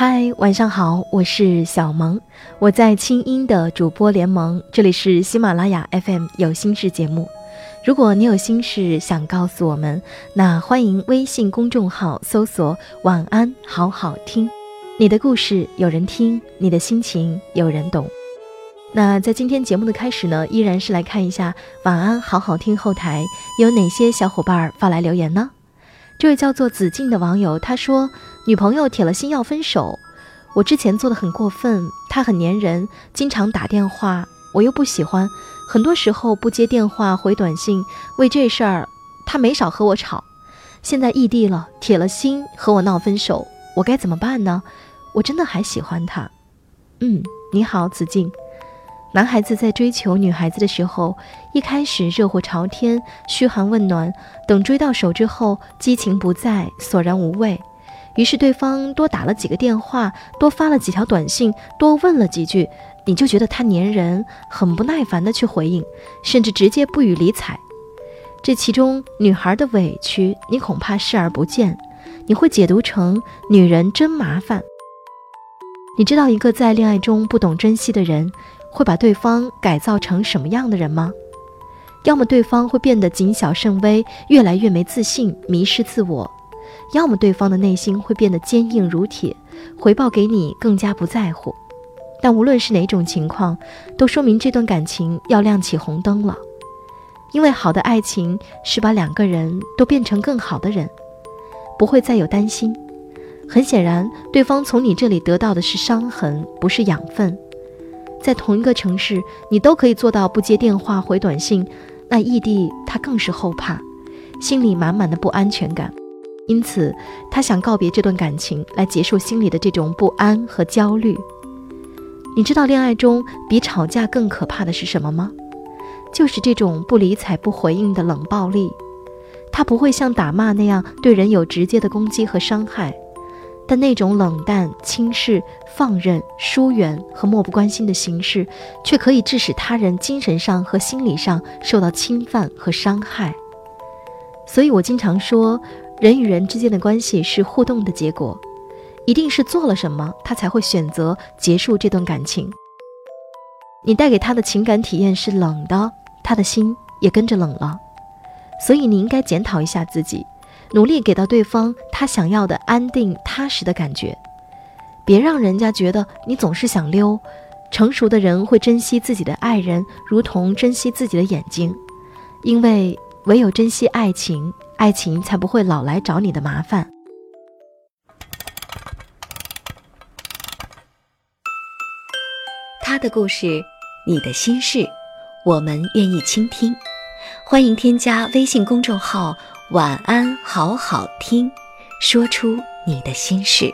嗨，晚上好，我是小萌，我在清音的主播联盟，这里是喜马拉雅 FM 有心事节目。如果你有心事想告诉我们，那欢迎微信公众号搜索“晚安好好听”，你的故事有人听，你的心情有人懂。那在今天节目的开始呢，依然是来看一下“晚安好好听”后台有哪些小伙伴发来留言呢？这位叫做子静的网友他说，女朋友铁了心要分手。我之前做的很过分，她很粘人，经常打电话，我又不喜欢，很多时候不接电话回短信。为这事儿，她没少和我吵。现在异地了，铁了心和我闹分手，我该怎么办呢？我真的还喜欢他。嗯，你好，子静。男孩子在追求女孩子的时候，一开始热火朝天、嘘寒问暖，等追到手之后，激情不在，索然无味。于是对方多打了几个电话，多发了几条短信，多问了几句，你就觉得他粘人，很不耐烦的去回应，甚至直接不予理睬。这其中女孩的委屈，你恐怕视而不见，你会解读成女人真麻烦。你知道一个在恋爱中不懂珍惜的人。会把对方改造成什么样的人吗？要么对方会变得谨小慎微，越来越没自信，迷失自我；要么对方的内心会变得坚硬如铁，回报给你更加不在乎。但无论是哪种情况，都说明这段感情要亮起红灯了。因为好的爱情是把两个人都变成更好的人，不会再有担心。很显然，对方从你这里得到的是伤痕，不是养分。在同一个城市，你都可以做到不接电话、回短信，那异地他更是后怕，心里满满的不安全感，因此他想告别这段感情，来结束心里的这种不安和焦虑。你知道恋爱中比吵架更可怕的是什么吗？就是这种不理睬、不回应的冷暴力，他不会像打骂那样对人有直接的攻击和伤害。但那种冷淡、轻视、放任、疏远和漠不关心的形式，却可以致使他人精神上和心理上受到侵犯和伤害。所以我经常说，人与人之间的关系是互动的结果，一定是做了什么，他才会选择结束这段感情。你带给他的情感体验是冷的，他的心也跟着冷了。所以你应该检讨一下自己。努力给到对方他想要的安定踏实的感觉，别让人家觉得你总是想溜。成熟的人会珍惜自己的爱人，如同珍惜自己的眼睛，因为唯有珍惜爱情，爱情才不会老来找你的麻烦。他的故事，你的心事，我们愿意倾听。欢迎添加微信公众号。晚安，好好听，说出你的心事。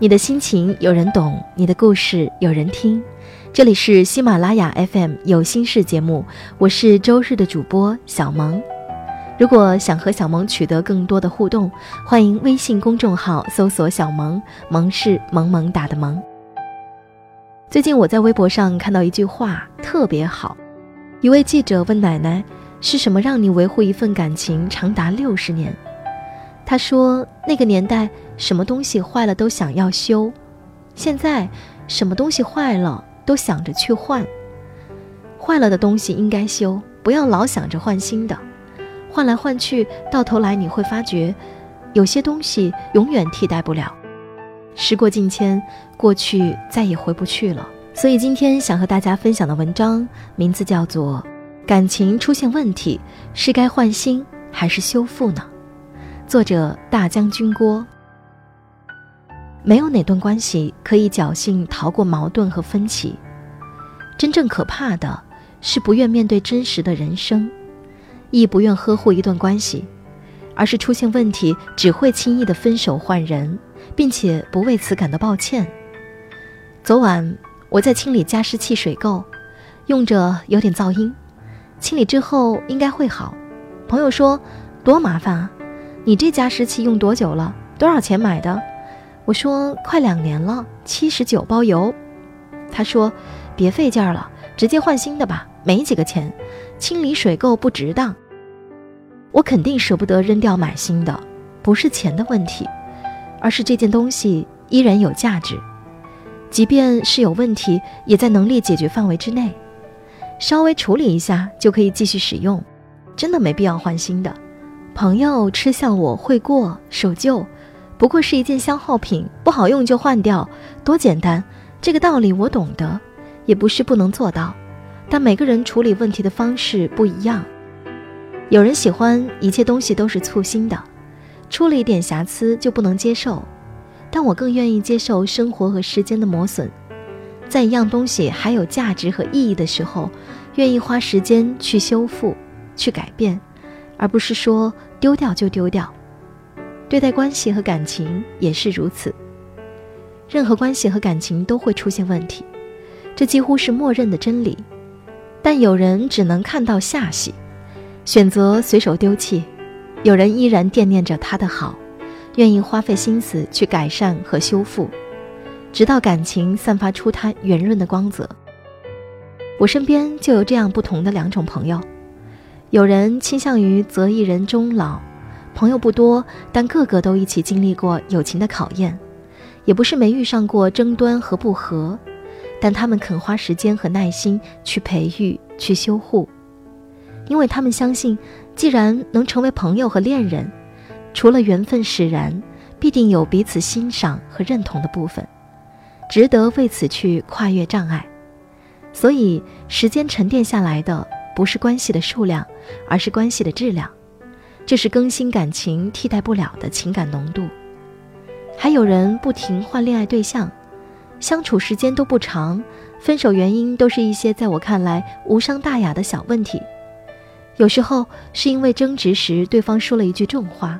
你的心情有人懂，你的故事有人听。这里是喜马拉雅 FM 有心事节目，我是周日的主播小萌。如果想和小萌取得更多的互动，欢迎微信公众号搜索“小萌”，萌是萌萌哒的萌。最近我在微博上看到一句话特别好，一位记者问奶奶：“是什么让你维护一份感情长达六十年？”她说：“那个年代什么东西坏了都想要修，现在什么东西坏了都想着去换。坏了的东西应该修，不要老想着换新的。”换来换去，到头来你会发觉，有些东西永远替代不了。时过境迁，过去再也回不去了。所以今天想和大家分享的文章，名字叫做《感情出现问题，是该换新还是修复呢？》作者大将军郭。没有哪段关系可以侥幸逃过矛盾和分歧，真正可怕的是不愿面对真实的人生，亦不愿呵护一段关系，而是出现问题只会轻易的分手换人，并且不为此感到抱歉。昨晚我在清理加湿器水垢，用着有点噪音，清理之后应该会好。朋友说：“多麻烦啊，你这加湿器用多久了？多少钱买的？”我说：“快两年了，七十九包邮。”他说：“别费劲了。”直接换新的吧，没几个钱，清理水垢不值当。我肯定舍不得扔掉买新的，不是钱的问题，而是这件东西依然有价值，即便是有问题，也在能力解决范围之内，稍微处理一下就可以继续使用，真的没必要换新的。朋友嗤笑我会过守旧，不过是一件消耗品，不好用就换掉，多简单，这个道理我懂得。也不是不能做到，但每个人处理问题的方式不一样。有人喜欢一切东西都是簇新的，出了一点瑕疵就不能接受，但我更愿意接受生活和时间的磨损。在一样东西还有价值和意义的时候，愿意花时间去修复、去改变，而不是说丢掉就丢掉。对待关系和感情也是如此，任何关系和感情都会出现问题。这几乎是默认的真理，但有人只能看到下戏，选择随手丢弃；有人依然惦念着他的好，愿意花费心思去改善和修复，直到感情散发出它圆润的光泽。我身边就有这样不同的两种朋友：有人倾向于择一人终老，朋友不多，但个个都一起经历过友情的考验，也不是没遇上过争端和不和。但他们肯花时间和耐心去培育、去修护，因为他们相信，既然能成为朋友和恋人，除了缘分使然，必定有彼此欣赏和认同的部分，值得为此去跨越障碍。所以，时间沉淀下来的不是关系的数量，而是关系的质量，这是更新感情替代不了的情感浓度。还有人不停换恋爱对象。相处时间都不长，分手原因都是一些在我看来无伤大雅的小问题。有时候是因为争执时对方说了一句重话，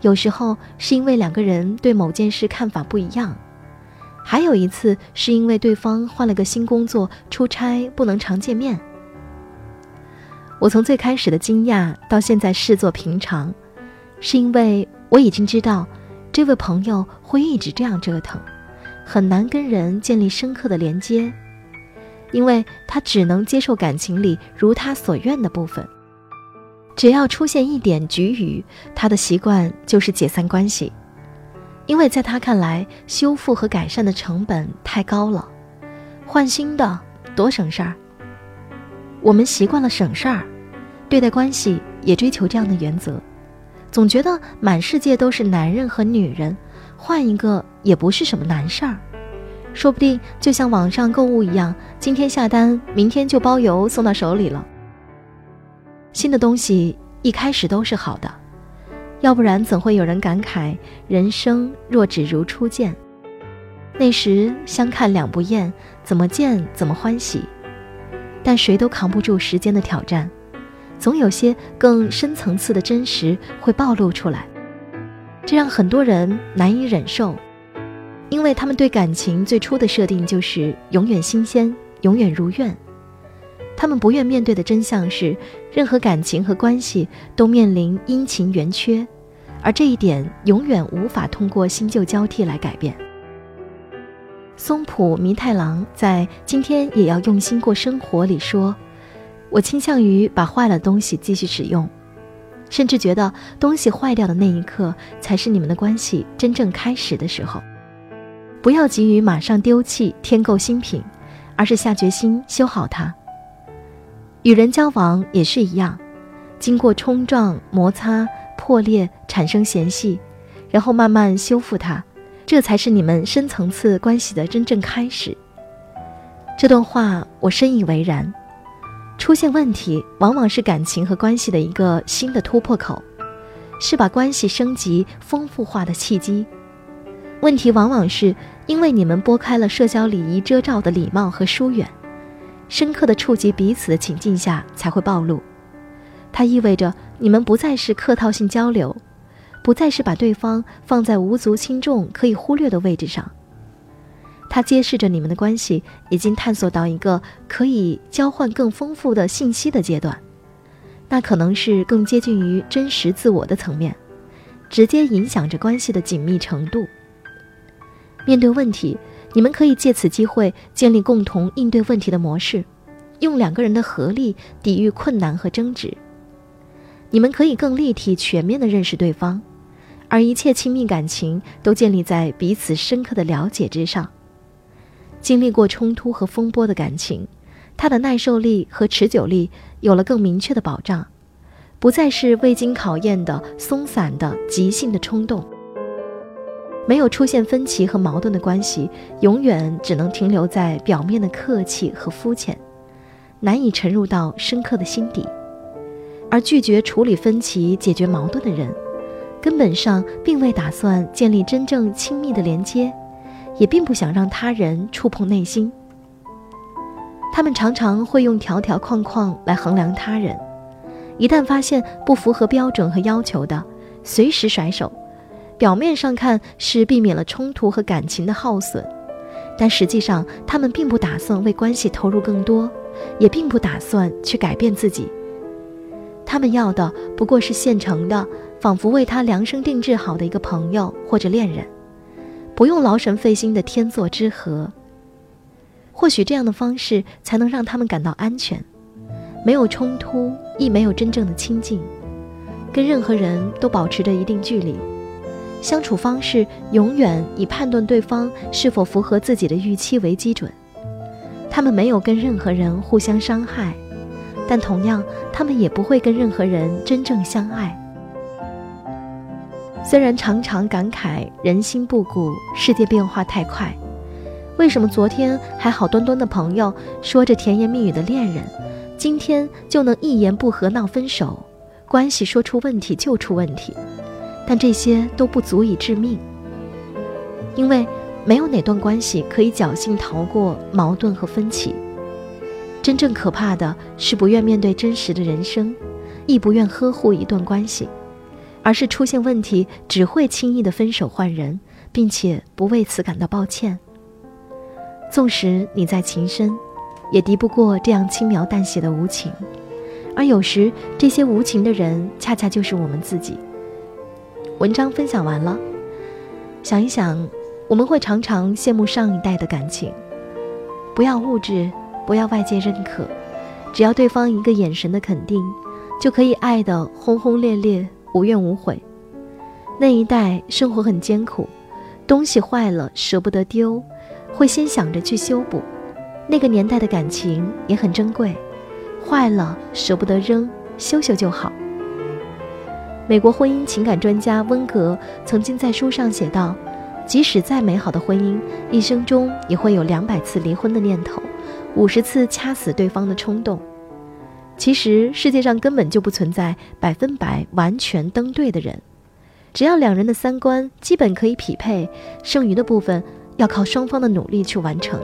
有时候是因为两个人对某件事看法不一样，还有一次是因为对方换了个新工作，出差不能常见面。我从最开始的惊讶到现在视作平常，是因为我已经知道，这位朋友会一直这样折腾。很难跟人建立深刻的连接，因为他只能接受感情里如他所愿的部分。只要出现一点局龉，他的习惯就是解散关系，因为在他看来，修复和改善的成本太高了，换新的多省事儿。我们习惯了省事儿，对待关系也追求这样的原则，总觉得满世界都是男人和女人。换一个也不是什么难事儿，说不定就像网上购物一样，今天下单，明天就包邮送到手里了。新的东西一开始都是好的，要不然怎会有人感慨人生若只如初见？那时相看两不厌，怎么见怎么欢喜。但谁都扛不住时间的挑战，总有些更深层次的真实会暴露出来。这让很多人难以忍受，因为他们对感情最初的设定就是永远新鲜、永远如愿。他们不愿面对的真相是，任何感情和关系都面临阴晴圆缺，而这一点永远无法通过新旧交替来改变。松浦弥太郎在《今天也要用心过生活》里说：“我倾向于把坏了东西继续使用。”甚至觉得东西坏掉的那一刻，才是你们的关系真正开始的时候。不要急于马上丢弃、添购新品，而是下决心修好它。与人交往也是一样，经过冲撞、摩擦、破裂，产生嫌隙，然后慢慢修复它，这才是你们深层次关系的真正开始。这段话我深以为然。出现问题，往往是感情和关系的一个新的突破口，是把关系升级、丰富化的契机。问题往往是因为你们拨开了社交礼仪遮罩的礼貌和疏远，深刻的触及彼此的情境下才会暴露。它意味着你们不再是客套性交流，不再是把对方放在无足轻重、可以忽略的位置上。它揭示着你们的关系已经探索到一个可以交换更丰富的信息的阶段，那可能是更接近于真实自我的层面，直接影响着关系的紧密程度。面对问题，你们可以借此机会建立共同应对问题的模式，用两个人的合力抵御困难和争执。你们可以更立体、全面地认识对方，而一切亲密感情都建立在彼此深刻的了解之上。经历过冲突和风波的感情，它的耐受力和持久力有了更明确的保障，不再是未经考验的松散的即兴的冲动。没有出现分歧和矛盾的关系，永远只能停留在表面的客气和肤浅，难以沉入到深刻的心底。而拒绝处理分歧、解决矛盾的人，根本上并未打算建立真正亲密的连接，也并不想让他人触碰内心。他们常常会用条条框框来衡量他人，一旦发现不符合标准和要求的，随时甩手。表面上看是避免了冲突和感情的耗损，但实际上他们并不打算为关系投入更多，也并不打算去改变自己。他们要的不过是现成的，仿佛为他量身定制好的一个朋友或者恋人，不用劳神费心的天作之合。或许这样的方式才能让他们感到安全，没有冲突，亦没有真正的亲近，跟任何人都保持着一定距离，相处方式永远以判断对方是否符合自己的预期为基准。他们没有跟任何人互相伤害。但同样，他们也不会跟任何人真正相爱。虽然常常感慨人心不古，世界变化太快，为什么昨天还好端端的朋友，说着甜言蜜语的恋人，今天就能一言不合闹分手，关系说出问题就出问题？但这些都不足以致命，因为没有哪段关系可以侥幸逃过矛盾和分歧。真正可怕的是不愿面对真实的人生，亦不愿呵护一段关系，而是出现问题只会轻易的分手换人，并且不为此感到抱歉。纵使你再情深，也敌不过这样轻描淡写的无情。而有时这些无情的人，恰恰就是我们自己。文章分享完了，想一想，我们会常常羡慕上一代的感情，不要物质。不要外界认可，只要对方一个眼神的肯定，就可以爱得轰轰烈烈，无怨无悔。那一代生活很艰苦，东西坏了舍不得丢，会先想着去修补。那个年代的感情也很珍贵，坏了舍不得扔，修修就好。美国婚姻情感专家温格曾经在书上写道：“即使再美好的婚姻，一生中也会有两百次离婚的念头。”五十次掐死对方的冲动，其实世界上根本就不存在百分百完全登对的人，只要两人的三观基本可以匹配，剩余的部分要靠双方的努力去完成。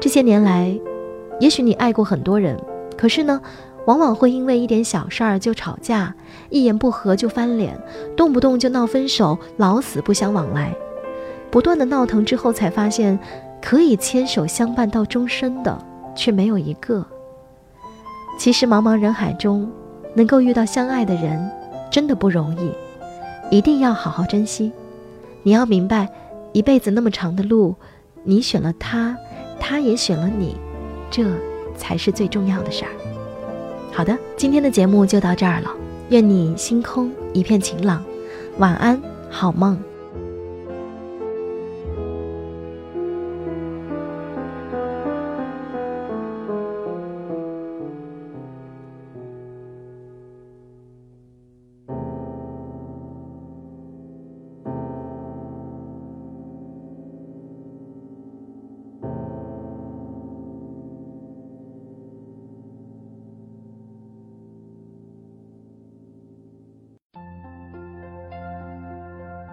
这些年来，也许你爱过很多人，可是呢，往往会因为一点小事儿就吵架，一言不合就翻脸，动不动就闹分手，老死不相往来，不断的闹腾之后才发现。可以牵手相伴到终身的，却没有一个。其实茫茫人海中，能够遇到相爱的人，真的不容易，一定要好好珍惜。你要明白，一辈子那么长的路，你选了他，他也选了你，这才是最重要的事儿。好的，今天的节目就到这儿了，愿你星空一片晴朗，晚安，好梦。